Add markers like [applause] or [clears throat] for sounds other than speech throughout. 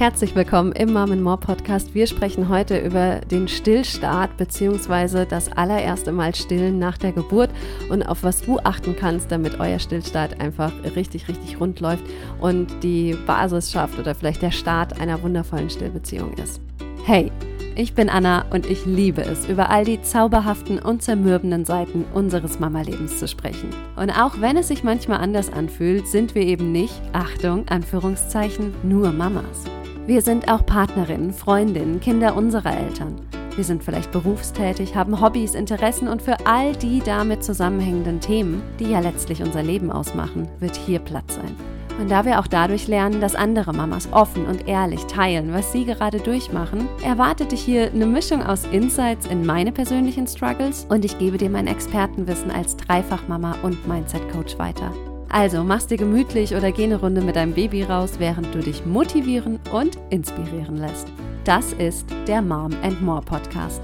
Herzlich willkommen im Mom More Podcast. Wir sprechen heute über den Stillstart bzw. das allererste Mal stillen nach der Geburt und auf was du achten kannst, damit euer Stillstart einfach richtig, richtig rund läuft und die Basis schafft oder vielleicht der Start einer wundervollen Stillbeziehung ist. Hey, ich bin Anna und ich liebe es, über all die zauberhaften und zermürbenden Seiten unseres Mama-Lebens zu sprechen. Und auch wenn es sich manchmal anders anfühlt, sind wir eben nicht, Achtung, Anführungszeichen, nur Mamas. Wir sind auch Partnerinnen, Freundinnen, Kinder unserer Eltern. Wir sind vielleicht berufstätig, haben Hobbys, Interessen und für all die damit zusammenhängenden Themen, die ja letztlich unser Leben ausmachen, wird hier Platz sein. Und da wir auch dadurch lernen, dass andere Mamas offen und ehrlich teilen, was sie gerade durchmachen, erwartet dich hier eine Mischung aus Insights in meine persönlichen Struggles und ich gebe dir mein Expertenwissen als Dreifachmama und Mindset Coach weiter. Also mach's dir gemütlich oder geh eine Runde mit deinem Baby raus, während du dich motivieren und inspirieren lässt. Das ist der Mom and More Podcast.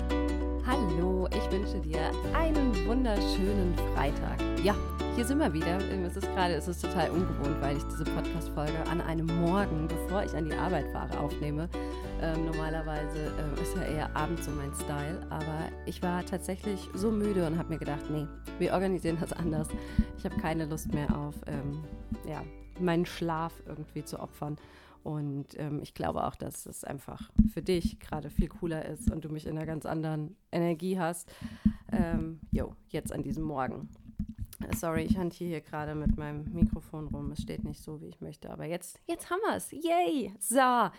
Hallo, ich wünsche dir einen wunderschönen Freitag. Ja, hier sind wir wieder. Es ist gerade, es ist total ungewohnt, weil ich diese Podcast-Folge an einem Morgen, bevor ich an die Arbeit fahre, aufnehme. Ähm, normalerweise ähm, ist ja eher abends so mein Style, aber ich war tatsächlich so müde und habe mir gedacht, nee, wir organisieren das anders. Ich habe keine Lust mehr auf ähm, ja, meinen Schlaf irgendwie zu opfern. Und ähm, ich glaube auch, dass es einfach für dich gerade viel cooler ist und du mich in einer ganz anderen Energie hast. Ähm, jo, jetzt an diesem Morgen. Sorry, ich hantiere hier gerade mit meinem Mikrofon rum. Es steht nicht so, wie ich möchte. Aber jetzt, jetzt haben wir es. Yay! So.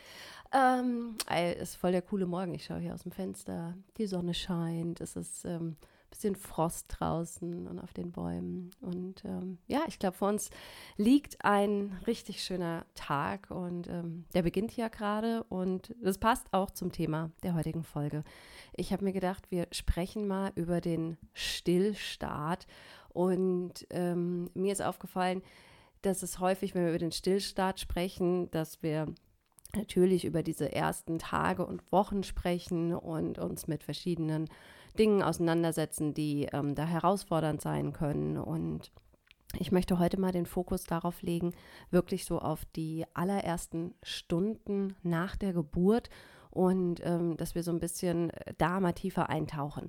Ähm, ist voll der coole Morgen. Ich schaue hier aus dem Fenster. Die Sonne scheint. Es ist ein ähm, bisschen Frost draußen und auf den Bäumen. Und ähm, ja, ich glaube, vor uns liegt ein richtig schöner Tag. Und ähm, der beginnt ja gerade. Und das passt auch zum Thema der heutigen Folge. Ich habe mir gedacht, wir sprechen mal über den Stillstart und ähm, mir ist aufgefallen, dass es häufig, wenn wir über den Stillstart sprechen, dass wir natürlich über diese ersten Tage und Wochen sprechen und uns mit verschiedenen Dingen auseinandersetzen, die ähm, da herausfordernd sein können. Und ich möchte heute mal den Fokus darauf legen, wirklich so auf die allerersten Stunden nach der Geburt und ähm, dass wir so ein bisschen äh, da mal tiefer eintauchen.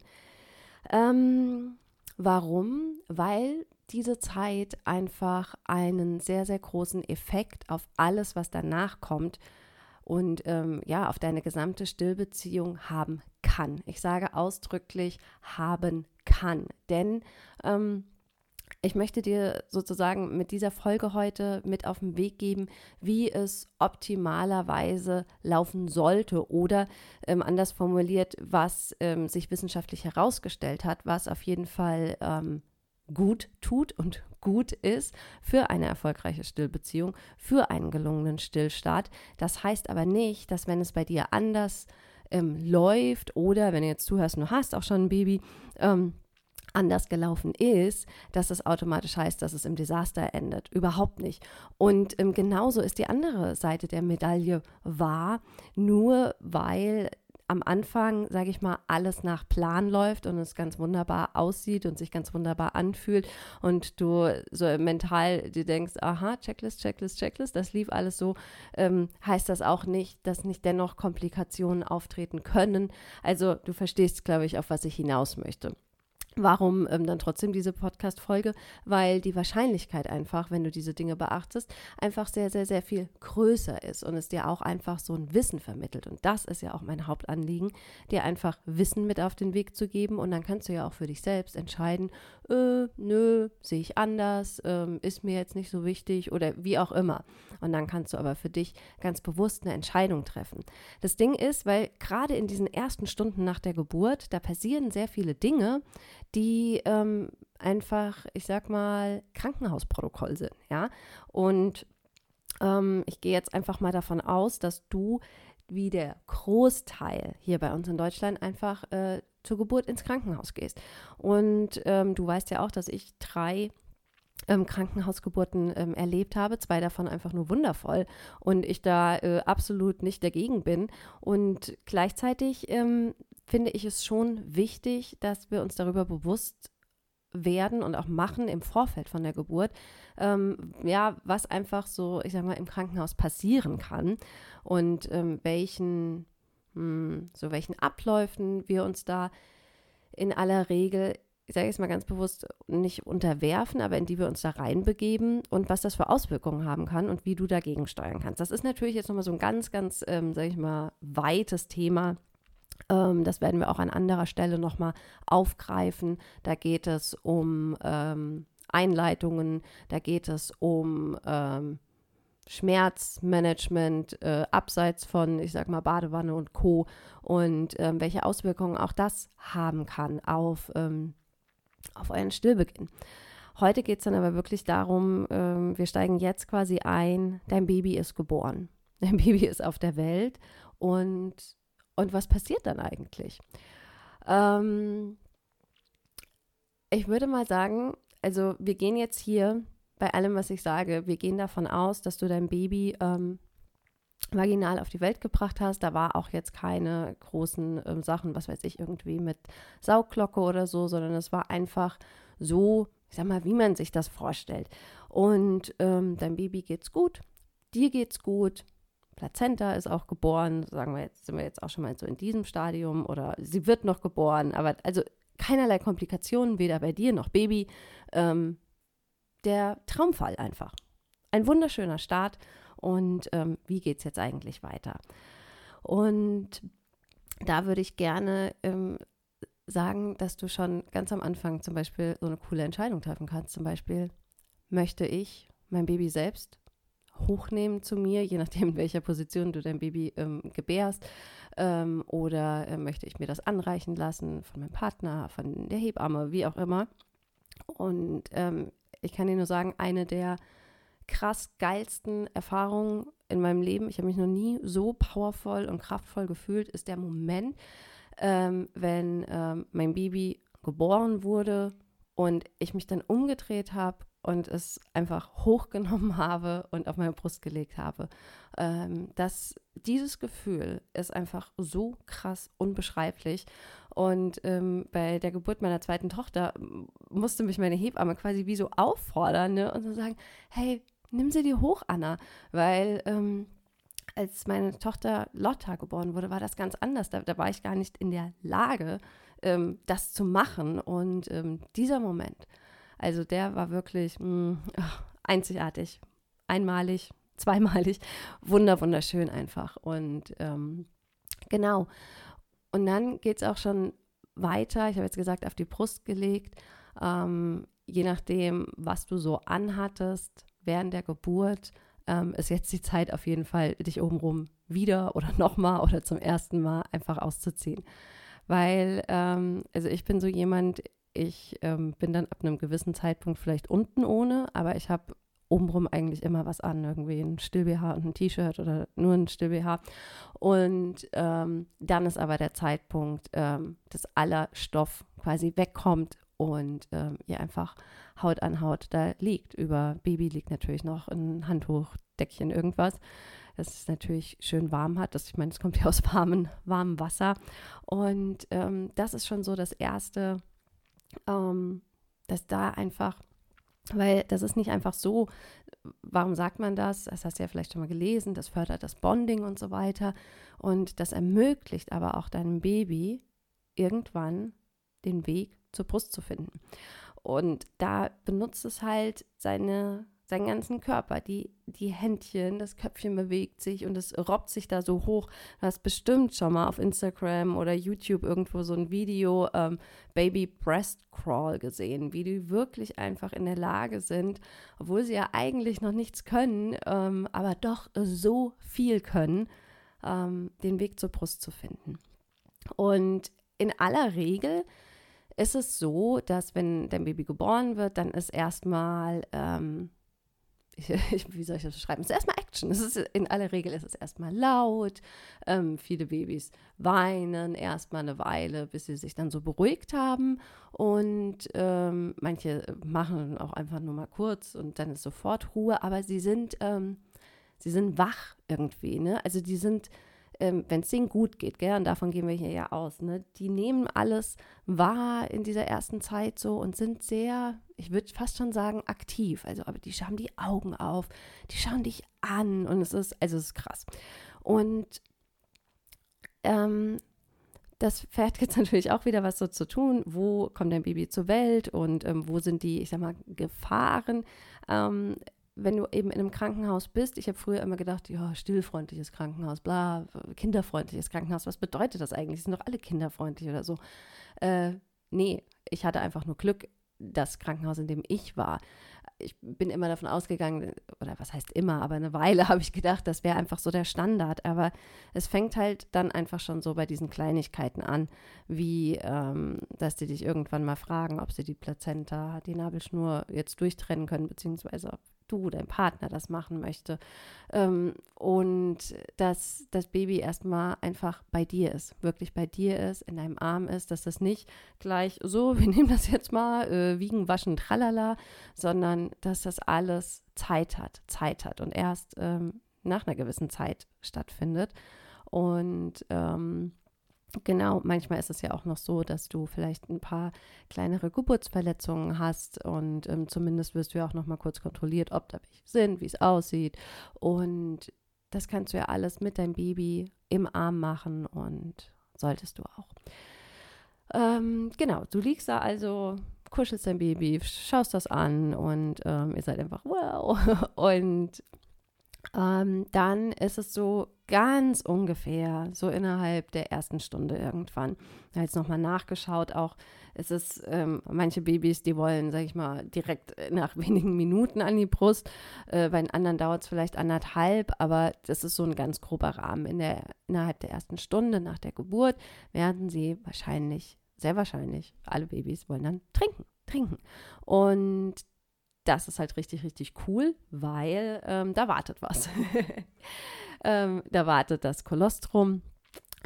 Ähm, Warum? Weil diese Zeit einfach einen sehr, sehr großen Effekt auf alles, was danach kommt und ähm, ja, auf deine gesamte Stillbeziehung haben kann. Ich sage ausdrücklich haben kann, denn ähm, ich möchte dir sozusagen mit dieser Folge heute mit auf den Weg geben, wie es optimalerweise laufen sollte oder ähm, anders formuliert, was ähm, sich wissenschaftlich herausgestellt hat, was auf jeden Fall ähm, gut tut und gut ist für eine erfolgreiche Stillbeziehung, für einen gelungenen Stillstart. Das heißt aber nicht, dass wenn es bei dir anders ähm, läuft oder wenn du jetzt zuhörst, du hast auch schon ein Baby, ähm, anders gelaufen ist, dass das automatisch heißt, dass es im Desaster endet. Überhaupt nicht. Und ähm, genauso ist die andere Seite der Medaille wahr, nur weil am Anfang, sage ich mal, alles nach Plan läuft und es ganz wunderbar aussieht und sich ganz wunderbar anfühlt und du so mental dir denkst, aha, Checklist, Checklist, Checklist, das lief alles so, ähm, heißt das auch nicht, dass nicht dennoch Komplikationen auftreten können. Also du verstehst, glaube ich, auf was ich hinaus möchte. Warum ähm, dann trotzdem diese Podcast-Folge? Weil die Wahrscheinlichkeit einfach, wenn du diese Dinge beachtest, einfach sehr, sehr, sehr viel größer ist und es dir auch einfach so ein Wissen vermittelt. Und das ist ja auch mein Hauptanliegen, dir einfach Wissen mit auf den Weg zu geben. Und dann kannst du ja auch für dich selbst entscheiden, äh, nö, sehe ich anders, ähm, ist mir jetzt nicht so wichtig oder wie auch immer. Und dann kannst du aber für dich ganz bewusst eine Entscheidung treffen. Das Ding ist, weil gerade in diesen ersten Stunden nach der Geburt, da passieren sehr viele Dinge, die ähm, einfach, ich sag mal, Krankenhausprotokoll sind, ja. Und ähm, ich gehe jetzt einfach mal davon aus, dass du wie der Großteil hier bei uns in Deutschland einfach äh, zur Geburt ins Krankenhaus gehst. Und ähm, du weißt ja auch, dass ich drei ähm, Krankenhausgeburten ähm, erlebt habe, zwei davon einfach nur wundervoll und ich da äh, absolut nicht dagegen bin. Und gleichzeitig ähm, finde ich es schon wichtig, dass wir uns darüber bewusst werden und auch machen im Vorfeld von der Geburt, ähm, ja, was einfach so, ich sag mal, im Krankenhaus passieren kann und ähm, welchen, mh, hm, so welchen Abläufen wir uns da in aller Regel, ich sage jetzt mal ganz bewusst, nicht unterwerfen, aber in die wir uns da reinbegeben und was das für Auswirkungen haben kann und wie du dagegen steuern kannst. Das ist natürlich jetzt nochmal so ein ganz, ganz, ähm, sage ich mal, weites Thema das werden wir auch an anderer Stelle nochmal aufgreifen. Da geht es um ähm, Einleitungen, da geht es um ähm, Schmerzmanagement äh, abseits von, ich sag mal, Badewanne und Co. und ähm, welche Auswirkungen auch das haben kann auf, ähm, auf euren Stillbeginn. Heute geht es dann aber wirklich darum, ähm, wir steigen jetzt quasi ein, dein Baby ist geboren. Dein [laughs] Baby ist auf der Welt und und was passiert dann eigentlich? Ähm, ich würde mal sagen, also wir gehen jetzt hier bei allem, was ich sage, wir gehen davon aus, dass du dein Baby ähm, vaginal auf die Welt gebracht hast. Da war auch jetzt keine großen ähm, Sachen, was weiß ich, irgendwie mit Saugglocke oder so, sondern es war einfach so, ich sag mal, wie man sich das vorstellt. Und ähm, dein Baby geht's gut, dir geht's gut, Plazenta ist auch geboren, sagen wir jetzt, sind wir jetzt auch schon mal so in diesem Stadium oder sie wird noch geboren, aber also keinerlei Komplikationen, weder bei dir noch Baby. Ähm, der Traumfall einfach. Ein wunderschöner Start und ähm, wie geht es jetzt eigentlich weiter? Und da würde ich gerne ähm, sagen, dass du schon ganz am Anfang zum Beispiel so eine coole Entscheidung treffen kannst. Zum Beispiel, möchte ich mein Baby selbst hochnehmen zu mir, je nachdem, in welcher Position du dein Baby ähm, gebärst. Ähm, oder äh, möchte ich mir das anreichen lassen von meinem Partner, von der Hebamme, wie auch immer. Und ähm, ich kann dir nur sagen, eine der krass geilsten Erfahrungen in meinem Leben, ich habe mich noch nie so powervoll und kraftvoll gefühlt, ist der Moment, ähm, wenn ähm, mein Baby geboren wurde und ich mich dann umgedreht habe und es einfach hochgenommen habe und auf meine Brust gelegt habe. Ähm, das, dieses Gefühl ist einfach so krass unbeschreiblich. Und ähm, bei der Geburt meiner zweiten Tochter musste mich meine Hebamme quasi wie so auffordern ne? und so sagen, hey, nimm sie dir hoch, Anna, weil ähm, als meine Tochter Lotta geboren wurde, war das ganz anders. Da, da war ich gar nicht in der Lage, ähm, das zu machen. Und ähm, dieser Moment, also der war wirklich mh, mm, einzigartig, einmalig, [laughs] zweimalig, wunder, wunderschön einfach. Und ähm, genau. Und dann geht es auch schon weiter. Ich habe jetzt gesagt, auf die Brust gelegt. Ähm, je nachdem, was du so anhattest während der Geburt, ähm, ist jetzt die Zeit auf jeden Fall, dich obenrum wieder oder [laughs] nochmal oder zum ersten Mal einfach auszuziehen. Weil, ähm, also ich bin so jemand, ich ähm, bin dann ab einem gewissen Zeitpunkt vielleicht unten ohne, aber ich habe obenrum eigentlich immer was an, irgendwie ein Still-BH und ein T-Shirt oder nur ein Still-BH. Und ähm, dann ist aber der Zeitpunkt, ähm, dass aller Stoff quasi wegkommt und ähm, ihr einfach Haut an Haut da liegt. Über Baby liegt natürlich noch ein Handtuch, Deckchen, irgendwas, dass es natürlich schön warm hat. Das, ich meine, es kommt ja aus warmem, warmem Wasser. Und ähm, das ist schon so das Erste, ähm, dass da einfach, weil das ist nicht einfach so, warum sagt man das? Das hast du ja vielleicht schon mal gelesen, das fördert das Bonding und so weiter. Und das ermöglicht aber auch deinem Baby irgendwann den Weg zur Brust zu finden. Und da benutzt es halt seine seinen ganzen Körper, die, die Händchen, das Köpfchen bewegt sich und es robbt sich da so hoch. Du hast bestimmt schon mal auf Instagram oder YouTube irgendwo so ein Video ähm, Baby Breast Crawl gesehen, wie die wirklich einfach in der Lage sind, obwohl sie ja eigentlich noch nichts können, ähm, aber doch so viel können, ähm, den Weg zur Brust zu finden. Und in aller Regel ist es so, dass wenn dein Baby geboren wird, dann ist erstmal ähm, [laughs] wie soll ich das beschreiben? Es ist erstmal Action. Es ist, in aller Regel ist es erstmal laut. Ähm, viele Babys weinen erstmal eine Weile, bis sie sich dann so beruhigt haben. Und ähm, manche machen auch einfach nur mal kurz und dann ist sofort Ruhe. Aber sie sind, ähm, sie sind wach irgendwie. Ne? Also die sind ähm, wenn es denen gut geht, gell, und davon gehen wir hier ja aus, ne, die nehmen alles wahr in dieser ersten Zeit so und sind sehr, ich würde fast schon sagen, aktiv. Also, aber die haben die Augen auf, die schauen dich an und es ist, also es ist krass. Und ähm, das Pferd gibt [laughs] natürlich auch wieder was so zu tun. Wo kommt dein Baby zur Welt und ähm, wo sind die, ich sag mal, Gefahren? Ähm, wenn du eben in einem Krankenhaus bist, ich habe früher immer gedacht, ja, stillfreundliches Krankenhaus, bla, kinderfreundliches Krankenhaus, was bedeutet das eigentlich? Sind doch alle kinderfreundlich oder so? Äh, nee, ich hatte einfach nur Glück, das Krankenhaus, in dem ich war. Ich bin immer davon ausgegangen, oder was heißt immer, aber eine Weile [laughs] habe ich gedacht, das wäre einfach so der Standard. Aber es fängt halt dann einfach schon so bei diesen Kleinigkeiten an, wie, ähm, dass die dich irgendwann mal fragen, ob sie die Plazenta, die Nabelschnur jetzt durchtrennen können, beziehungsweise ob du, dein Partner das machen möchte. Ähm, und dass das Baby erstmal einfach bei dir ist, wirklich bei dir ist, in deinem Arm ist, dass das nicht gleich so, [laughs] wir nehmen das jetzt mal, äh, wiegen, waschen, tralala, sondern dass das alles Zeit hat, Zeit hat und erst ähm, nach einer gewissen Zeit stattfindet. Und ähm, Genau, manchmal ist es ja auch noch so, dass du vielleicht ein paar kleinere Geburtsverletzungen hast und ähm, zumindest wirst du ja auch noch mal kurz kontrolliert, ob da welche sind, wie es aussieht und das kannst du ja alles mit deinem Baby im Arm machen und solltest du auch. Ähm, genau, du liegst da also, kuschelst dein Baby, schaust das an und ähm, ihr seid einfach wow [laughs] und ähm, dann ist es so ganz ungefähr, so innerhalb der ersten Stunde irgendwann. Jetzt nochmal nachgeschaut, auch es ist ähm, manche Babys, die wollen, sag ich mal, direkt nach [laughs] wenigen Minuten an die Brust. Äh, bei den anderen dauert es vielleicht anderthalb, aber das ist so ein ganz grober Rahmen. In der, innerhalb der ersten Stunde nach der Geburt werden sie wahrscheinlich, sehr wahrscheinlich, alle Babys wollen dann trinken, trinken. Und das ist halt richtig, richtig cool, weil ähm, da wartet was. [laughs] ähm, da wartet das Kolostrum,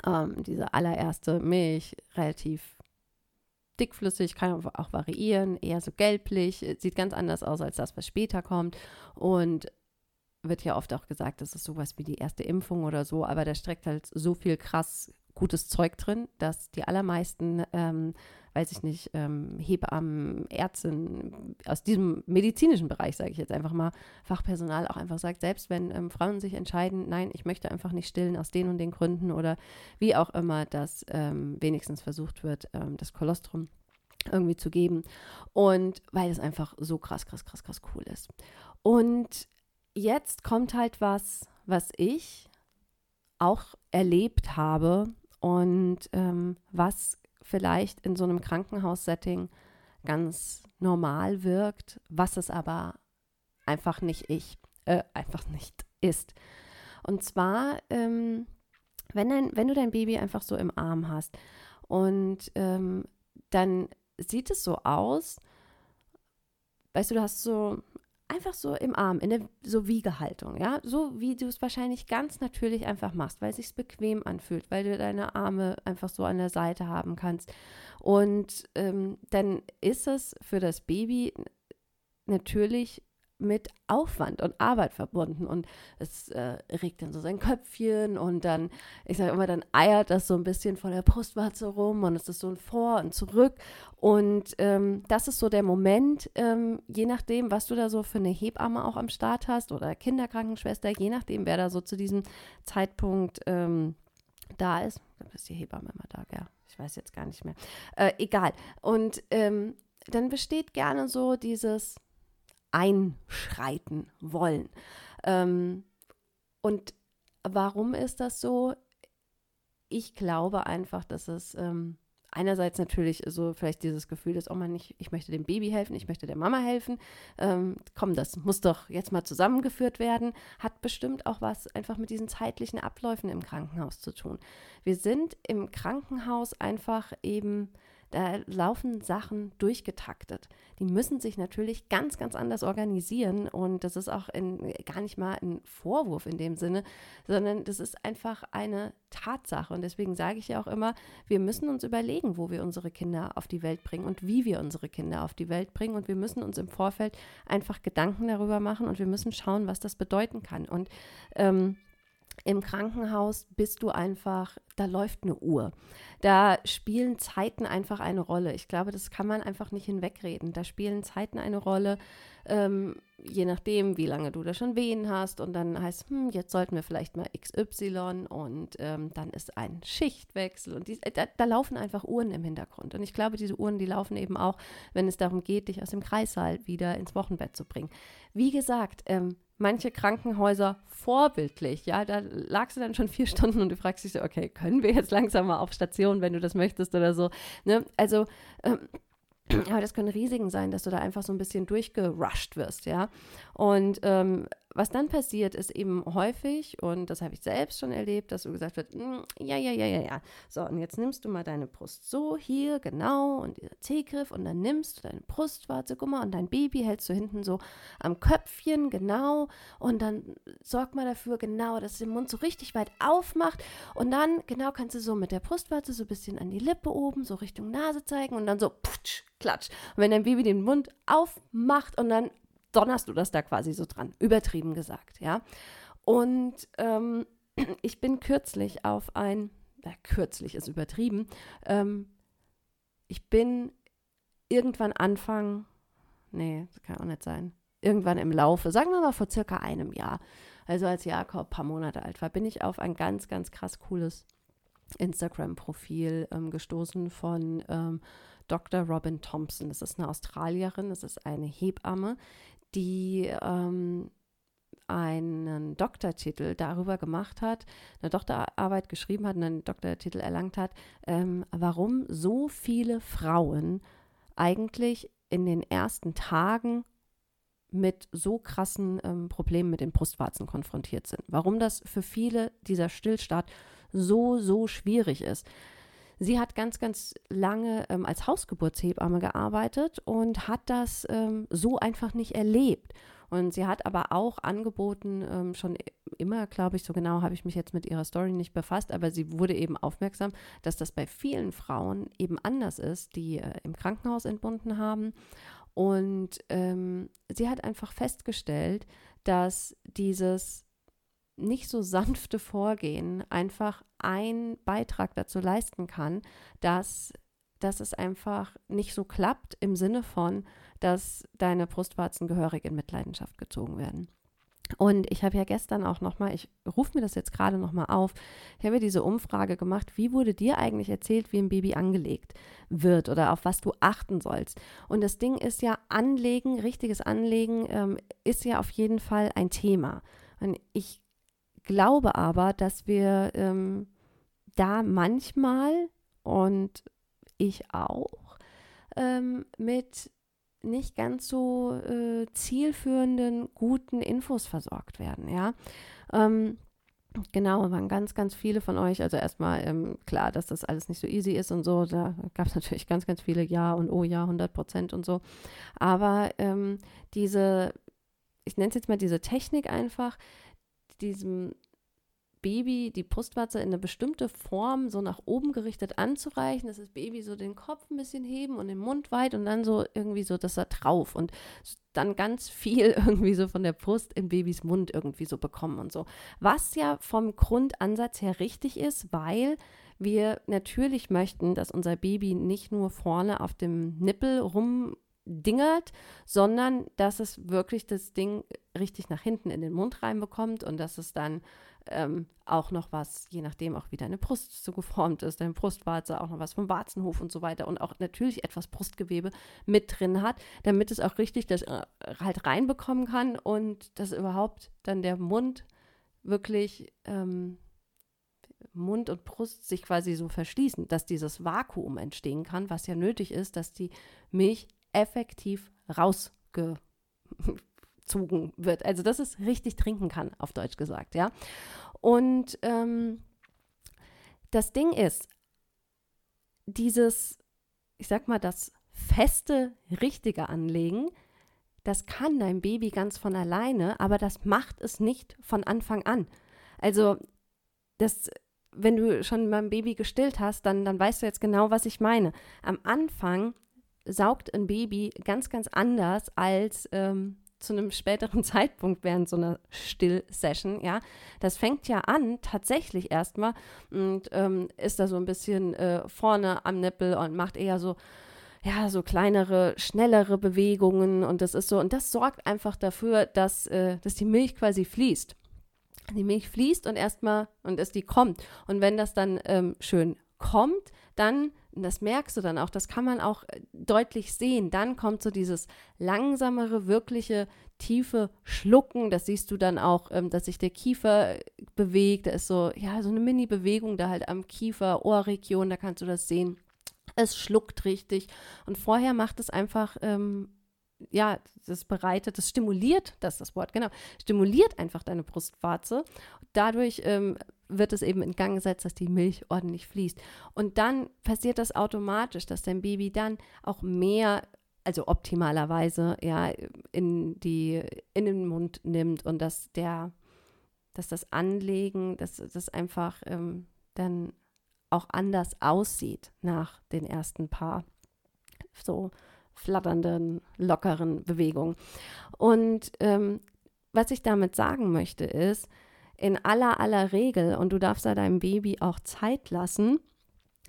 ähm, diese allererste Milch, relativ dickflüssig, kann auch variieren, eher so gelblich, sieht ganz anders aus als das, was später kommt. Und wird ja oft auch gesagt, das ist sowas wie die erste Impfung oder so, aber da streckt halt so viel krass gutes Zeug drin, dass die allermeisten ähm, weiß ich nicht, ähm, Hebammen, Ärztinnen aus diesem medizinischen Bereich, sage ich jetzt einfach mal, Fachpersonal auch einfach sagt, selbst wenn ähm, Frauen sich entscheiden, nein, ich möchte einfach nicht stillen aus den und den Gründen oder wie auch immer, dass ähm, wenigstens versucht wird, ähm, das Kolostrum irgendwie zu geben. Und weil es einfach so krass, krass, krass, krass cool ist. Und jetzt kommt halt was, was ich auch erlebt habe und ähm, was vielleicht in so einem Krankenhaussetting ganz normal wirkt, was es aber einfach nicht ich, äh, einfach nicht ist. Und zwar, ähm, wenn, dein, wenn du dein Baby einfach so im Arm hast und ähm, dann sieht es so aus, weißt du, du hast so einfach so im Arm, in der so Wiegehaltung, ja, so wie du es wahrscheinlich ganz natürlich einfach machst, weil es sich bequem anfühlt, weil du deine Arme einfach so an der Seite haben kannst. Und ähm, dann ist es für das Baby natürlich mit Aufwand und Arbeit verbunden und es äh, regt dann so sein Köpfchen und dann, ich sage immer, dann eiert das so ein bisschen vor der Brustwarze rum und es ist so ein Vor und Zurück und ähm, das ist so der Moment, ähm, je nachdem, was du da so für eine Hebamme auch am Start hast oder Kinderkrankenschwester, je nachdem, wer da so zu diesem Zeitpunkt ähm, da ist. Dann ist die Hebamme immer da, ja. Ich weiß jetzt gar nicht mehr. Äh, egal. Und ähm, dann besteht gerne so dieses, einschreiten wollen. Ähm, und warum ist das so? Ich glaube einfach, dass es ähm, einerseits natürlich so vielleicht dieses Gefühl ist, oh man, ich, ich möchte dem Baby helfen, ich möchte der Mama helfen. Ähm, komm, das muss doch jetzt mal zusammengeführt werden. Hat bestimmt auch was einfach mit diesen zeitlichen Abläufen im Krankenhaus zu tun. Wir sind im Krankenhaus einfach eben da laufen Sachen durchgetaktet. Die müssen sich natürlich ganz, ganz anders organisieren und das ist auch in, gar nicht mal ein Vorwurf in dem Sinne, sondern das ist einfach eine Tatsache. Und deswegen sage ich ja auch immer, wir müssen uns überlegen, wo wir unsere Kinder auf die Welt bringen und wie wir unsere Kinder auf die Welt bringen. Und wir müssen uns im Vorfeld einfach Gedanken darüber machen und wir müssen schauen, was das bedeuten kann. Und ähm, im Krankenhaus bist du einfach, da läuft eine Uhr. Da spielen Zeiten einfach eine Rolle. Ich glaube, das kann man einfach nicht hinwegreden. Da spielen Zeiten eine Rolle, ähm, je nachdem, wie lange du da schon Wehen hast. Und dann heißt, hm, jetzt sollten wir vielleicht mal XY und ähm, dann ist ein Schichtwechsel. Und die, da, da, laufen einfach Uhren im Hintergrund. Und ich glaube, diese Uhren, die laufen eben auch, wenn es darum geht, dich aus dem Kreissaal wieder ins Wochenbett zu bringen. Wie gesagt, ähm, manche Krankenhäuser vorbildlich. Ja, da lagst du dann schon vier [laughs] Stunden und du fragst dich so, okay, können wir jetzt langsam mal auf Station, wenn du das möchtest oder so. Ne? Also, ähm, [clears throat] aber das können Risiken sein, dass du da einfach so ein bisschen durchgerusht wirst, ja. Und ähm, was dann passiert, ist eben häufig, und das habe ich selbst schon erlebt, dass so gesagt wird, mm, ja, ja, ja, ja, ja. So, und jetzt nimmst du mal deine Brust so hier, genau, und dieser C-Griff, und dann nimmst du deine Brustwarze, guck mal, und dein Baby hältst du hinten so am Köpfchen, genau, und dann sorg mal dafür, genau, dass den Mund so richtig weit aufmacht, und dann, genau, kannst du so mit der Brustwarze so ein bisschen an die Lippe oben, so Richtung Nase zeigen, und dann so, putsch, klatsch. Und wenn dein Baby den Mund aufmacht und dann donnerst du das da quasi so dran, übertrieben gesagt, ja. Und ähm, [clears throat] ich bin kürzlich auf ein, na, kürzlich ist übertrieben, ähm, ich bin irgendwann Anfang, nee, das kann auch nicht sein, irgendwann im Laufe, sagen wir mal vor circa einem Jahr, also als Jakob ein paar Monate alt war, bin ich auf ein ganz, ganz krass cooles Instagram-Profil ähm, gestoßen von ähm, Dr. Robin Thompson. Das ist eine Australierin, das ist eine Hebamme, die ähm, einen Doktortitel darüber gemacht hat, eine Doktorarbeit geschrieben hat einen Doktortitel erlangt hat, ähm, warum so viele Frauen eigentlich in den ersten Tagen mit so krassen ähm, Problemen mit den Brustwarzen konfrontiert sind. Warum das für viele dieser Stillstart so, so schwierig ist. Sie hat ganz, ganz lange ähm, als Hausgeburtshebamme gearbeitet und hat das ähm, so einfach nicht erlebt. Und sie hat aber auch angeboten, ähm, schon immer, glaube ich, so genau habe ich mich jetzt mit ihrer Story nicht befasst, aber sie wurde eben aufmerksam, dass das bei vielen Frauen eben anders ist, die äh, im Krankenhaus entbunden haben. Und ähm, sie hat einfach festgestellt, dass dieses nicht so sanfte Vorgehen einfach ein Beitrag dazu leisten kann, dass, dass es einfach nicht so klappt im Sinne von, dass deine Brustwarzen gehörig in Mitleidenschaft gezogen werden. Und ich habe ja gestern auch nochmal, ich rufe mir das jetzt gerade nochmal auf, ich habe diese Umfrage gemacht, wie wurde dir eigentlich erzählt, wie ein Baby angelegt wird oder auf was du achten sollst. Und das Ding ist ja, Anlegen, richtiges Anlegen ähm, ist ja auf jeden Fall ein Thema. Und ich glaube aber, dass wir ähm, da manchmal und ich auch ähm, mit nicht ganz so äh, zielführenden, guten Infos versorgt werden, ja. Ähm, Genau, waren ganz, ganz viele von euch. Also erstmal ähm, klar, dass das alles nicht so easy ist und so. Da gab es [laughs] natürlich ganz, ganz viele Ja und Oh ja, 100 Prozent und so. Aber ähm, diese, ich nenne es jetzt mal diese Technik einfach, diesem Baby die Brustwarze in eine bestimmte Form so nach oben gerichtet anzureichen, dass das Baby so den Kopf ein bisschen heben und den Mund weit und dann so irgendwie so das da drauf und dann ganz viel [laughs] irgendwie so von der Brust in Babys Mund irgendwie so bekommen und so. Was ja vom Grundansatz her richtig ist, weil wir natürlich möchten, dass unser Baby nicht nur vorne auf dem Nippel rumdingert, sondern dass es wirklich das Ding richtig nach hinten in den Mund reinbekommt und dass es dann ähm, auch noch was, je nachdem auch wie deine Brust so geformt ist, deine Brustwarze, auch noch was vom Warzenhof und so weiter und auch natürlich etwas Brustgewebe mit drin hat, damit es auch richtig das äh, halt reinbekommen kann und dass überhaupt dann der Mund wirklich ähm, Mund und Brust sich quasi so verschließen, dass dieses Vakuum entstehen kann, was ja nötig ist, dass die Milch effektiv rausge gezogen wird. Also, dass es richtig trinken kann, auf Deutsch gesagt, ja. Und ähm, das Ding ist, dieses, ich sag mal, das feste, richtige Anlegen, das kann dein Baby ganz von alleine, aber das macht es nicht von Anfang an. Also, das, wenn du schon beim Baby gestillt hast, dann, dann weißt du jetzt genau, was ich meine. Am Anfang saugt ein Baby ganz, ganz anders als ähm, zu einem späteren [laughs] Zeitpunkt während so einer Still-Session, ja. Das fängt ja an, tatsächlich erstmal und ähm, ist da so ein bisschen äh, vorne am Nippel und macht eher so, ja, so kleinere, schnellere Bewegungen und das ist so, und das sorgt einfach dafür, dass, äh, dass die Milch quasi fließt. Die Milch fließt und erstmal, und dass die kommt. Und wenn das dann ähm, schön kommt, dann das merkst du dann auch, das kann man auch äh, deutlich sehen. Dann kommt so dieses langsamere, wirkliche, tiefe Schlucken. Das siehst du dann auch, ähm, dass sich der Kiefer äh, bewegt. Da ist so, ja, so eine Mini-Bewegung da halt am Kiefer, Ohrregion, da kannst du das sehen. Es schluckt richtig. Und vorher macht es einfach, ähm, ja, das bereitet, das stimuliert, das ist das Wort, genau, stimuliert einfach deine Brustwarze. Dadurch ähm, wird es eben in Gang gesetzt, dass die Milch ordentlich fließt. Und dann passiert das automatisch, dass dein Baby dann auch mehr, also optimalerweise, ja, in, die, in den Mund nimmt und dass der, dass das Anlegen, dass das einfach ähm, dann auch anders aussieht nach den ersten paar so flatternden, lockeren Bewegungen. Und ähm, was ich damit sagen möchte ist, in aller aller Regel, und du darfst da deinem Baby auch Zeit lassen,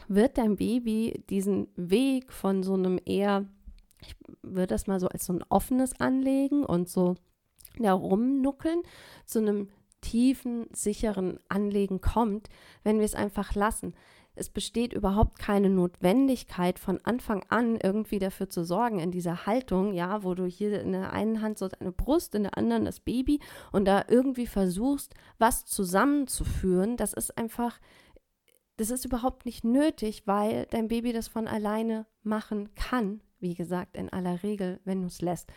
wird dein Baby diesen Weg von so einem eher, ich würde das mal so als so ein offenes Anlegen und so herumnuckeln, zu einem tiefen, sicheren Anlegen kommt, wenn wir es einfach lassen es besteht überhaupt keine Notwendigkeit, von Anfang an irgendwie dafür zu sorgen, in dieser Haltung, ja, wo du hier in der einen Hand so deine Brust, in der anderen das Baby und da irgendwie versuchst, was zusammenzuführen. Das ist einfach, das ist überhaupt nicht nötig, weil dein Baby das von alleine machen kann. Wie gesagt, in aller Regel, wenn du es lässt.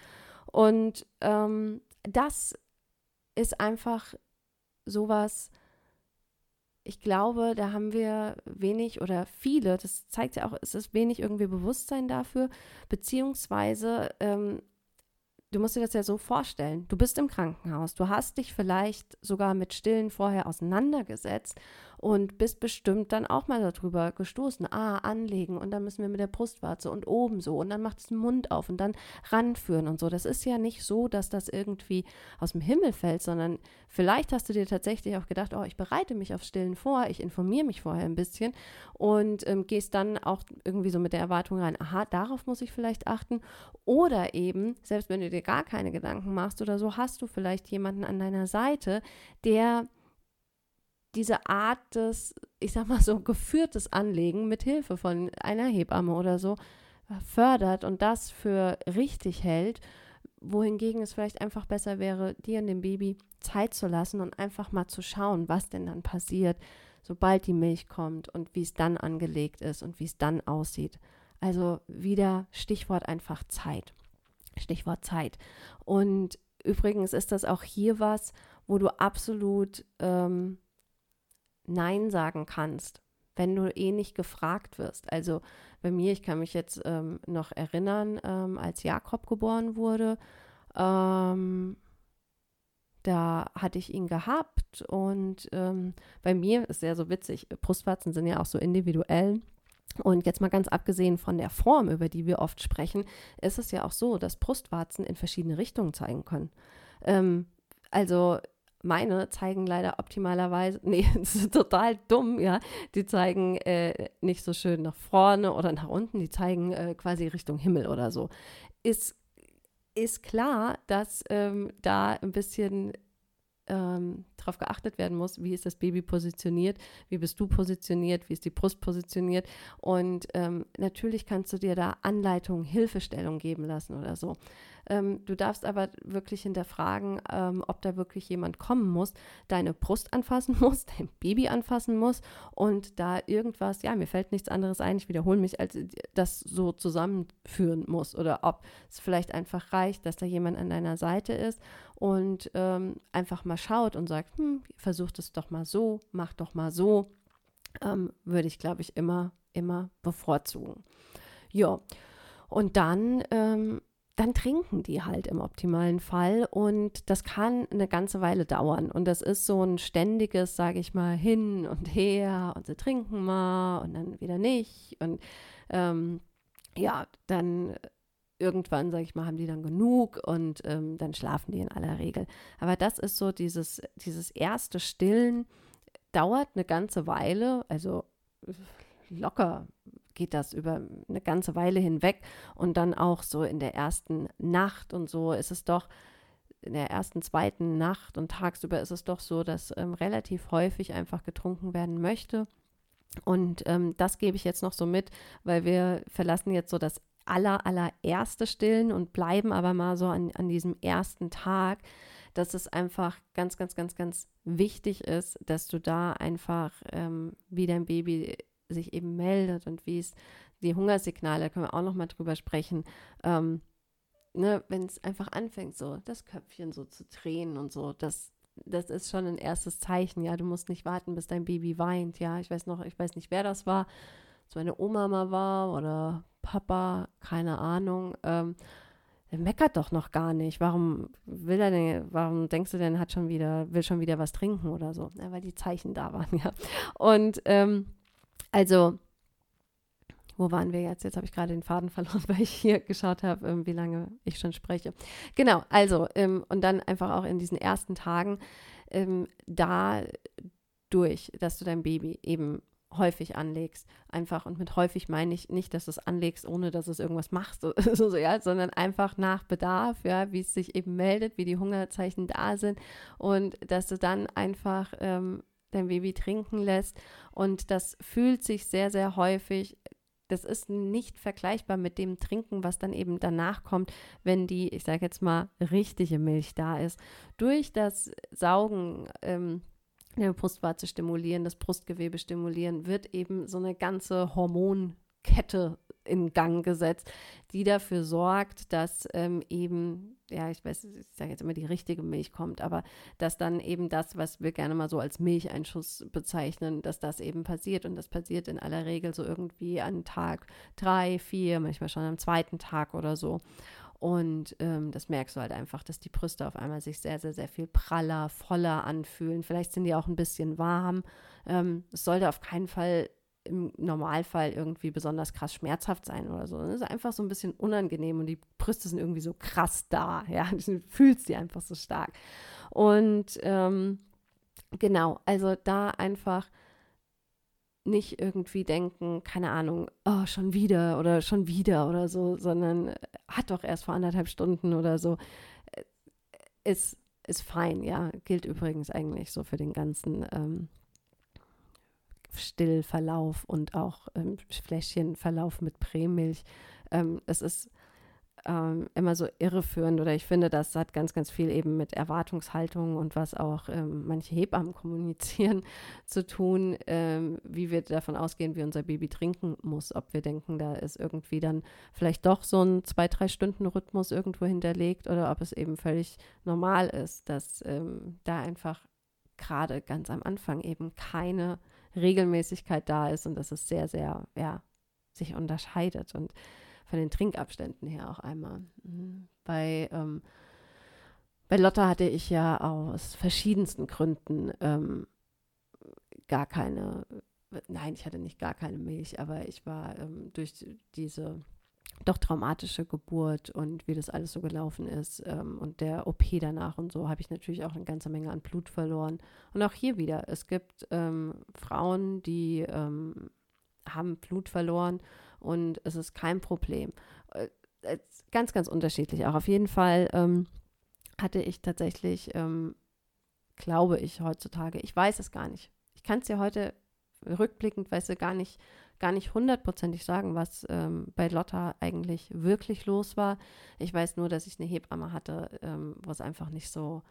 Und ähm, das ist einfach sowas, ich glaube, da haben wir wenig oder viele, das zeigt ja auch, es ist wenig irgendwie Bewusstsein dafür, beziehungsweise ähm, du musst dir das ja so vorstellen. Du bist im Krankenhaus, du hast dich vielleicht sogar mit Stillen vorher auseinandergesetzt und bist bestimmt dann auch mal darüber gestoßen. Ah, anlegen und dann müssen wir mit der Brustwarze und oben so und dann macht es den Mund auf und dann ranführen und so. Das ist ja nicht so, dass das irgendwie aus dem Himmel fällt, sondern vielleicht hast du dir tatsächlich auch gedacht, oh, ich bereite mich auf Stillen vor, ich informiere mich vorher ein bisschen und ähm, gehst dann auch irgendwie so mit der Erwartung rein, aha, darauf muss ich vielleicht achten. Oder eben, selbst wenn du dir gar keine Gedanken machst oder so, hast du vielleicht jemanden an deiner Seite, der diese Art des, ich sag mal so, geführtes Anlegen mit Hilfe von einer Hebamme oder so fördert und das für richtig hält, wohingegen es vielleicht einfach besser wäre, dir und dem Baby Zeit zu lassen und einfach mal zu schauen, was denn dann passiert, sobald die Milch kommt und wie es dann angelegt ist und wie es dann aussieht. Also wieder Stichwort einfach Zeit. Stichwort Zeit. Und übrigens ist das auch hier was, wo du absolut ähm, Nein sagen kannst, wenn du eh nicht gefragt wirst. Also bei mir, ich kann mich jetzt ähm, noch erinnern, ähm, als Jakob geboren wurde, ähm, da hatte ich ihn gehabt und ähm, bei mir ist ja so witzig, Brustwarzen sind ja auch so individuell. Und jetzt mal ganz abgesehen von der Form, über die wir oft sprechen, ist es ja auch so, dass Brustwarzen in verschiedene Richtungen zeigen können. Ähm, also meine zeigen leider optimalerweise, [laughs] nee, das ist total dumm, ja. Die zeigen äh, nicht so schön nach vorne oder nach unten, die zeigen äh, quasi Richtung Himmel oder so. Ist, ist klar, dass ähm, da ein bisschen ähm, darauf geachtet werden muss, wie ist das Baby positioniert, wie bist du positioniert, wie ist die Brust positioniert. Und ähm, natürlich kannst du dir da Anleitungen, Hilfestellung geben lassen oder so. Ähm, du darfst aber wirklich hinterfragen, ähm, ob da wirklich jemand kommen muss, deine Brust anfassen [laughs] muss, dein Baby anfassen muss und da irgendwas, ja, mir fällt nichts anderes ein, ich wiederhole mich, als das so zusammenführen muss oder ob es vielleicht einfach reicht, dass da jemand an deiner Seite ist und ähm, einfach mal schaut und sagt, hm, versucht es doch mal so, mach doch mal so, ähm, würde ich, glaube ich, immer, immer bevorzugen. Ja, und dann ähm, dann trinken die halt im optimalen Fall und das kann eine ganze Weile dauern und das ist so ein ständiges, sage ich mal, hin und her und sie trinken mal und dann wieder nicht und ähm, ja, dann irgendwann, sage ich mal, haben die dann genug und ähm, dann schlafen die in aller Regel. Aber das ist so dieses, dieses erste Stillen dauert eine ganze Weile, also locker geht das über eine ganze Weile hinweg und dann auch so in der ersten Nacht und so ist es doch in der ersten, zweiten Nacht und tagsüber ist es doch so, dass ähm, relativ häufig einfach getrunken werden möchte. Und ähm, das gebe ich jetzt noch so mit, weil wir verlassen jetzt so das aller, allererste Stillen und bleiben aber mal so an, an diesem ersten Tag, dass es einfach ganz, ganz, ganz, ganz wichtig ist, dass du da einfach, ähm, wie dein Baby sich eben meldet und wie es die Hungersignale, da können wir auch noch mal drüber sprechen, ähm, ne, wenn es einfach anfängt, so das Köpfchen so zu drehen und so, das, das ist schon ein erstes Zeichen, ja, du musst nicht warten, bis dein Baby weint, ja, ich weiß noch, ich weiß nicht, wer das war, ob es meine Oma mal war oder Papa, keine Ahnung, ähm, der meckert doch noch gar nicht. Warum will er denn, warum denkst du denn, hat schon wieder, will schon wieder was trinken oder so? Ja, weil die Zeichen da waren, [laughs] ja. Und ähm, also, wo waren wir jetzt? Jetzt habe ich gerade den Faden [laughs] verloren, weil ich hier geschaut habe, ähm, wie lange ich schon spreche. Genau, also, ähm, und dann einfach auch in diesen ersten Tagen ähm, da durch, dass du dein Baby eben häufig anlegst. Einfach, und mit häufig meine ich nicht, dass du es anlegst, ohne dass es irgendwas machst, [laughs] so, so, ja, sondern einfach nach Bedarf, ja, wie es sich eben meldet, wie die Hungerzeichen da sind und dass du dann einfach ähm, dein Baby trinken lässt. Und das fühlt sich sehr, sehr häufig das ist nicht vergleichbar mit dem Trinken, was dann eben danach kommt, wenn die, ich sage jetzt mal, richtige Milch da ist. Durch das Saugen ähm, der Brustwarze stimulieren, das Brustgewebe stimulieren, wird eben so eine ganze Hormonkette in Gang gesetzt, die dafür sorgt, dass ähm, eben, ja, ich weiß, ich sage jetzt immer, die richtige Milch kommt, aber dass dann eben das, was wir gerne mal so als Milcheinschuss bezeichnen, dass das eben passiert. Und das passiert in aller Regel so irgendwie an Tag drei, vier, manchmal schon am zweiten Tag oder so. Und ähm, das merkst du halt einfach, dass die Brüste auf einmal sich sehr, sehr, sehr viel praller, voller anfühlen. Vielleicht sind die auch ein bisschen warm. Ähm, es sollte auf keinen Fall im Normalfall irgendwie besonders krass schmerzhaft sein oder so. Es ist einfach so ein bisschen unangenehm und die Brüste sind irgendwie so krass da. [laughs] Ja, du fühlst die einfach so stark. Und ähm, genau, also da einfach nicht irgendwie denken, keine Ahnung, oh, schon wieder oder schon wieder oder so, sondern äh, hat doch erst vor anderthalb Stunden oder so. Äh, ist, ist fein, ja. Gilt übrigens eigentlich so für den ganzen ähm, Stillverlauf und auch ähm, Fläschchenverlauf mit Prämilch. Ähm, es ist ähm, immer so irreführend oder ich finde, das hat ganz, ganz viel eben mit Erwartungshaltung und was auch ähm, manche Hebammen kommunizieren [laughs] zu tun, ähm, wie wir davon ausgehen, wie unser Baby trinken muss. Ob wir denken, da ist irgendwie dann vielleicht doch so ein zwei, drei Stunden Rhythmus irgendwo hinterlegt oder ob es eben völlig normal ist, dass ähm, da einfach gerade ganz am Anfang eben keine Regelmäßigkeit da ist und dass es sehr, sehr, ja, sich unterscheidet. Und von den Trinkabständen her auch einmal. Mhm. Bei, ähm, bei Lotta hatte ich ja aus verschiedensten Gründen ähm, gar keine, nein, ich hatte nicht gar keine Milch, aber ich war ähm, durch diese doch traumatische Geburt und wie das alles so gelaufen ist ähm, und der OP danach und so, habe ich natürlich auch eine ganze Menge an Blut verloren. Und auch hier wieder, es gibt ähm, Frauen, die ähm, haben Blut verloren und es ist kein Problem. Äh, ganz, ganz unterschiedlich auch. Auf jeden Fall ähm, hatte ich tatsächlich, ähm, glaube ich heutzutage, ich weiß es gar nicht. Ich kann es dir heute rückblickend, weißt du, gar nicht, gar nicht hundertprozentig sagen, was ähm, bei Lotta eigentlich wirklich los war. Ich weiß nur, dass ich eine Hebamme hatte, ähm, wo es einfach nicht so,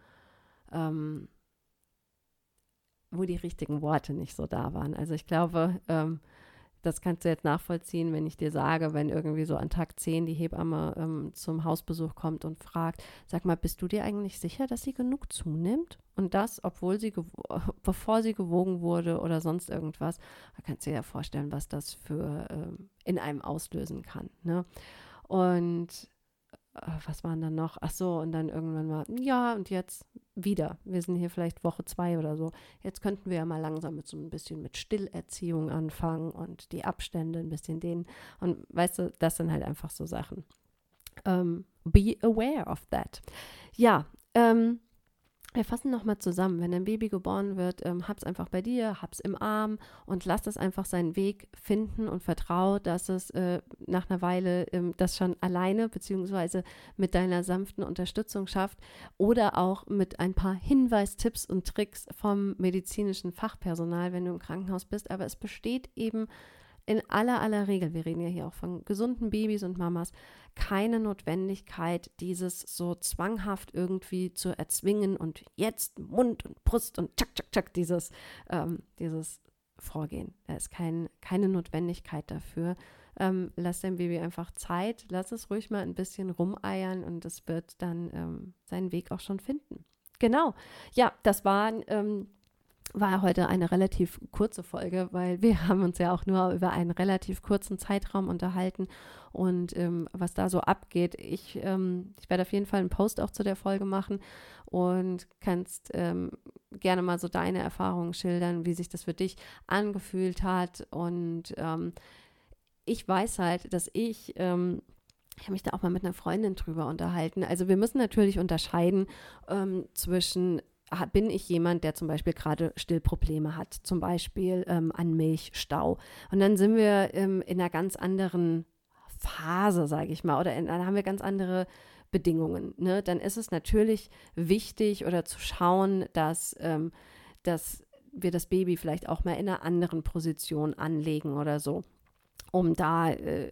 ähm, wo die richtigen Worte nicht so da waren. Also ich glaube, ähm, das kannst du jetzt nachvollziehen, wenn ich dir sage, wenn irgendwie so an Tag 10 die Hebamme ähm, zum Hausbesuch kommt und fragt, sag mal, bist du dir eigentlich sicher, dass sie genug zunimmt? Und das, obwohl sie, [laughs] bevor sie gewogen wurde oder sonst irgendwas, da kannst du dir ja vorstellen, was das für ähm, in einem auslösen kann. Ne? Und was waren dann noch? Ach so, und dann irgendwann mal, ja, und jetzt wieder. Wir sind hier vielleicht Woche zwei oder so. Jetzt könnten wir ja mal langsam mit so ein bisschen mit Stillerziehung anfangen und die Abstände ein bisschen dehnen. Und weißt du, das sind halt einfach so Sachen. ähm, be aware of that. Ja, ähm, wir fassen nochmal zusammen. Wenn ein Baby geboren wird, ähm, hab's einfach bei dir, hab's im Arm und lass es einfach seinen Weg finden und vertrau, dass es äh, nach einer Weile ähm, das schon alleine beziehungsweise mit deiner sanften Unterstützung schafft oder auch mit ein paar Hinweistipps und Tricks vom medizinischen Fachpersonal, wenn du im Krankenhaus bist. Aber es besteht eben in aller aller Regel, wir reden ja hier auch von gesunden Babys und Mamas, keine Notwendigkeit, dieses so zwanghaft irgendwie zu erzwingen und jetzt Mund und Brust und tschak, tschak, tschak, dieses, ähm, dieses Vorgehen. Da ist kein, keine Notwendigkeit dafür. Ähm, lass dein Baby einfach Zeit, lass es ruhig mal ein bisschen rumeiern und es wird dann ähm, seinen Weg auch schon finden. Genau. Ja, das waren ähm, war heute eine relativ kurze Folge, weil wir haben uns ja auch nur über einen relativ kurzen Zeitraum unterhalten und ähm, was da so abgeht. Ich, ähm, ich werde auf jeden Fall einen Post auch zu der Folge machen und kannst ähm, gerne mal so deine Erfahrungen schildern, wie sich das für dich angefühlt hat. Und ähm, ich weiß halt, dass ich ähm, ich habe mich da auch mal mit einer Freundin drüber unterhalten. Also wir müssen natürlich unterscheiden ähm, zwischen bin ich jemand, der zum Beispiel gerade Stillprobleme hat, zum Beispiel ähm, an Milchstau. Und dann sind wir ähm, in einer ganz anderen Phase, sage ich mal, oder in, dann haben wir ganz andere Bedingungen. Ne? Dann ist es natürlich wichtig oder zu schauen, dass, ähm, dass wir das Baby vielleicht auch mal in einer anderen Position anlegen oder so, um da äh,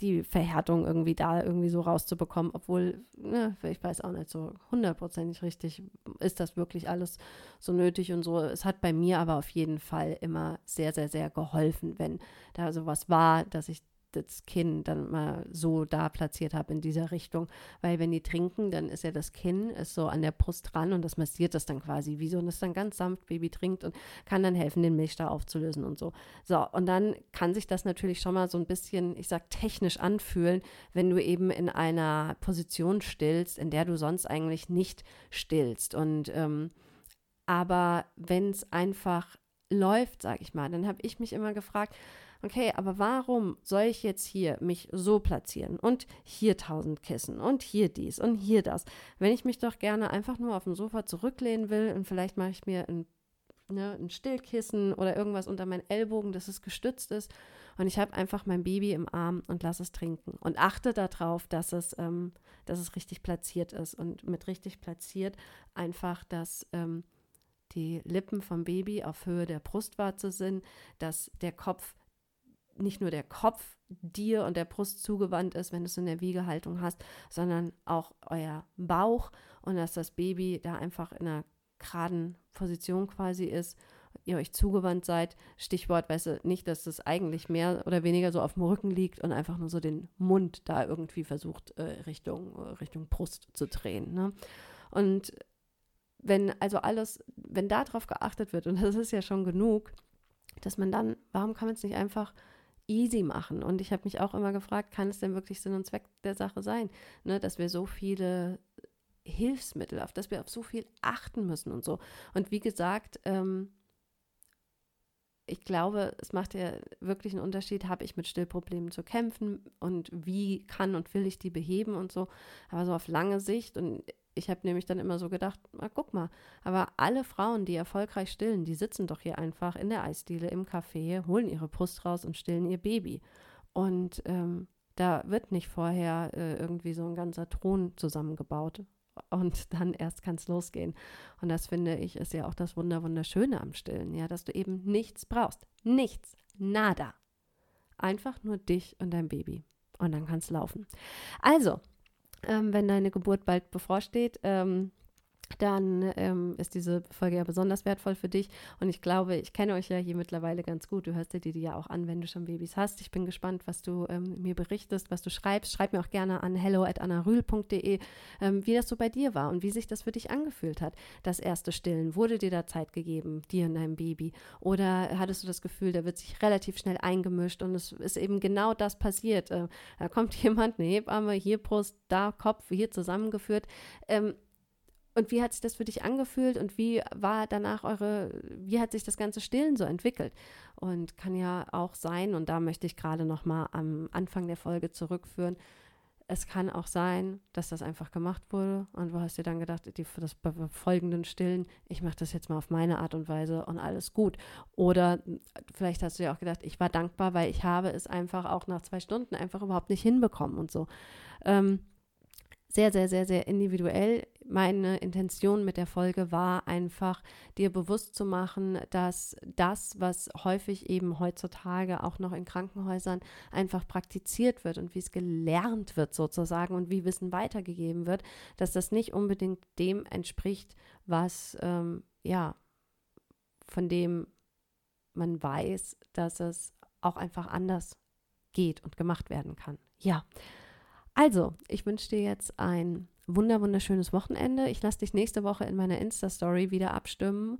die Verhärtung irgendwie da irgendwie so rauszubekommen, obwohl, ne, ich weiß auch nicht so hundertprozentig richtig, ist das wirklich alles so nötig und so. Es hat bei mir aber auf jeden Fall immer sehr, sehr, sehr geholfen, wenn da sowas war, dass ich das Kinn dann mal so da platziert habe in dieser Richtung. Weil wenn die trinken, dann ist ja das Kinn ist so an der Brust dran und das massiert das dann quasi wie so und das dann ganz sanft, Baby trinkt und kann dann helfen, den Milch da aufzulösen und so. So, und dann kann sich das natürlich schon mal so ein bisschen, ich sag technisch anfühlen, wenn du eben in einer Position stillst, in der du sonst eigentlich nicht stillst. Und ähm, aber wenn es einfach läuft, sag ich mal, dann habe ich mich immer gefragt, okay, aber warum soll ich jetzt hier mich so platzieren? Und hier tausend Kissen und hier dies und hier das, wenn ich mich doch gerne einfach nur auf dem Sofa zurücklehnen will und vielleicht mache ich mir ein, ne, ein Stillkissen oder irgendwas unter meinen Ellbogen, dass es gestützt ist. Und ich habe einfach mein Baby im Arm und lasse es trinken und achte darauf, dass es, ähm, dass es richtig platziert ist. Und mit richtig platziert einfach, dass ähm, die Lippen vom Baby auf Höhe der Brustwarze sind, dass der Kopf nicht nur der Kopf dir und der Brust zugewandt ist, wenn du es in der Wiegehaltung hast, sondern auch euer Bauch und dass das Baby da einfach in einer geraden Position quasi ist, ihr euch zugewandt seid. Stichwort, weißt du, nicht, dass das eigentlich mehr oder weniger so auf dem Rücken liegt und einfach nur so den Mund da irgendwie versucht, äh, Richtung, äh, Richtung Brust zu drehen. Ne? Und wenn also alles, wenn darauf geachtet wird, und das ist ja schon genug, dass man dann, warum kann man es nicht einfach easy machen. Und ich habe mich auch immer gefragt, kann es denn wirklich Sinn und Zweck der Sache sein, ne, dass wir so viele Hilfsmittel, auf dass wir auf so viel achten müssen und so. Und wie gesagt, ähm, ich glaube, es macht ja wirklich einen Unterschied, habe ich mit Stillproblemen zu kämpfen und wie kann und will ich die beheben und so. Aber so auf lange Sicht und ich habe nämlich dann immer so gedacht, na, guck mal, aber alle Frauen, die erfolgreich stillen, die sitzen doch hier einfach in der Eisdiele im Café, holen ihre Brust raus und stillen ihr Baby. Und ähm, da wird nicht vorher äh, irgendwie so ein ganzer Thron zusammengebaut. Und [laughs] dann erst kann es losgehen. Und das finde ich ist ja auch das Wunder, Wunderschöne am Stillen, ja, dass du eben nichts brauchst. Nichts. Nada. Einfach nur dich und dein Baby. Und dann kann es laufen. Also, ähm, wenn deine Geburt bald bevorsteht. Ähm, dann ähm, ist diese Folge ja besonders wertvoll für dich. Und ich glaube, ich kenne euch ja hier mittlerweile ganz gut. Du hörst dir die ja auch an, wenn du schon Babys hast. Ich bin gespannt, was du ähm, mir berichtest, was du schreibst. Schreib mir auch gerne an hello.annarühl.de, ähm, wie das so bei dir war und wie sich das für dich angefühlt hat. Das erste Stillen. Wurde dir da Zeit gegeben, dir und deinem Baby? Oder hattest du das Gefühl, da wird sich relativ schnell eingemischt und es ist eben genau das passiert? Äh, da kommt [laughs] jemand, eine Hebamme, hier Brust, da Kopf, hier zusammengeführt. Ähm, und wie hat sich das für dich angefühlt und wie war danach eure, wie hat sich das ganze Stillen so entwickelt? Und kann ja auch sein, und da möchte ich gerade noch mal am Anfang der Folge zurückführen, es kann auch sein, dass das einfach gemacht wurde und du hast dir dann gedacht, die, das folgenden Stillen, ich mache das jetzt mal auf meine Art und Weise und alles gut. Oder vielleicht hast du ja auch gedacht, ich war dankbar, weil ich habe es einfach auch nach zwei Stunden einfach überhaupt nicht hinbekommen und so. Ähm, sehr, sehr, sehr, sehr individuell. Meine Intention mit der Folge war einfach, dir bewusst zu machen, dass das, was häufig eben heutzutage auch noch in Krankenhäusern einfach praktiziert wird und wie es gelernt wird sozusagen und wie Wissen weitergegeben wird, dass das nicht unbedingt dem entspricht, was, ähm, ja, von dem man weiß, dass es auch einfach anders geht und gemacht werden kann. Ja. Also, ich wünsche dir jetzt ein wunder wunderschönes Wochenende. Ich lasse dich nächste Woche in meiner Insta-Story wieder abstimmen,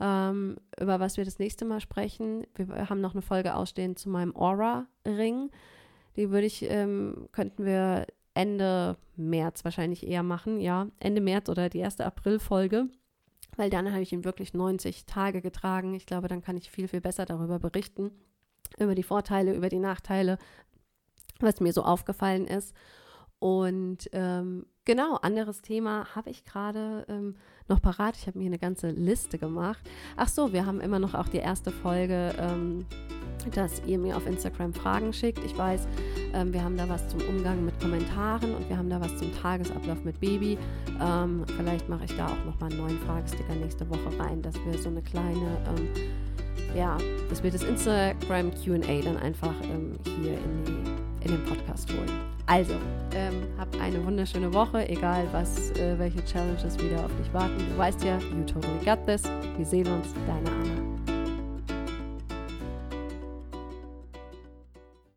ähm, über was wir das nächste Mal sprechen. Wir haben noch eine Folge ausstehend zu meinem Aura-Ring. Die würde ich, ähm, könnten wir Ende März wahrscheinlich eher machen, ja, Ende März oder die erste April-Folge, weil dann habe ich ihn wirklich 90 Tage getragen. Ich glaube, dann kann ich viel, viel besser darüber berichten, über die Vorteile, über die Nachteile, was mir so aufgefallen ist. Und ähm, genau, anderes Thema habe ich gerade ähm, noch parat. Ich habe mir eine ganze Liste gemacht. Ach so, wir haben immer noch auch die erste Folge, ähm, dass ihr mir auf Instagram Fragen schickt. Ich weiß, ähm, wir haben da was zum Umgang mit Kommentaren und wir haben da was zum Tagesablauf mit Baby. Ähm, vielleicht mache ich da auch nochmal einen neuen Fragesticker nächste Woche rein, dass wir so eine kleine ähm, ja, dass wir das Instagram QA dann einfach ähm, hier in die in den Podcast holen. Also, ähm, habt eine wunderschöne Woche, egal was, äh, welche Challenges wieder auf dich warten. Du weißt ja, you totally got this. Wir sehen uns, deine Anna.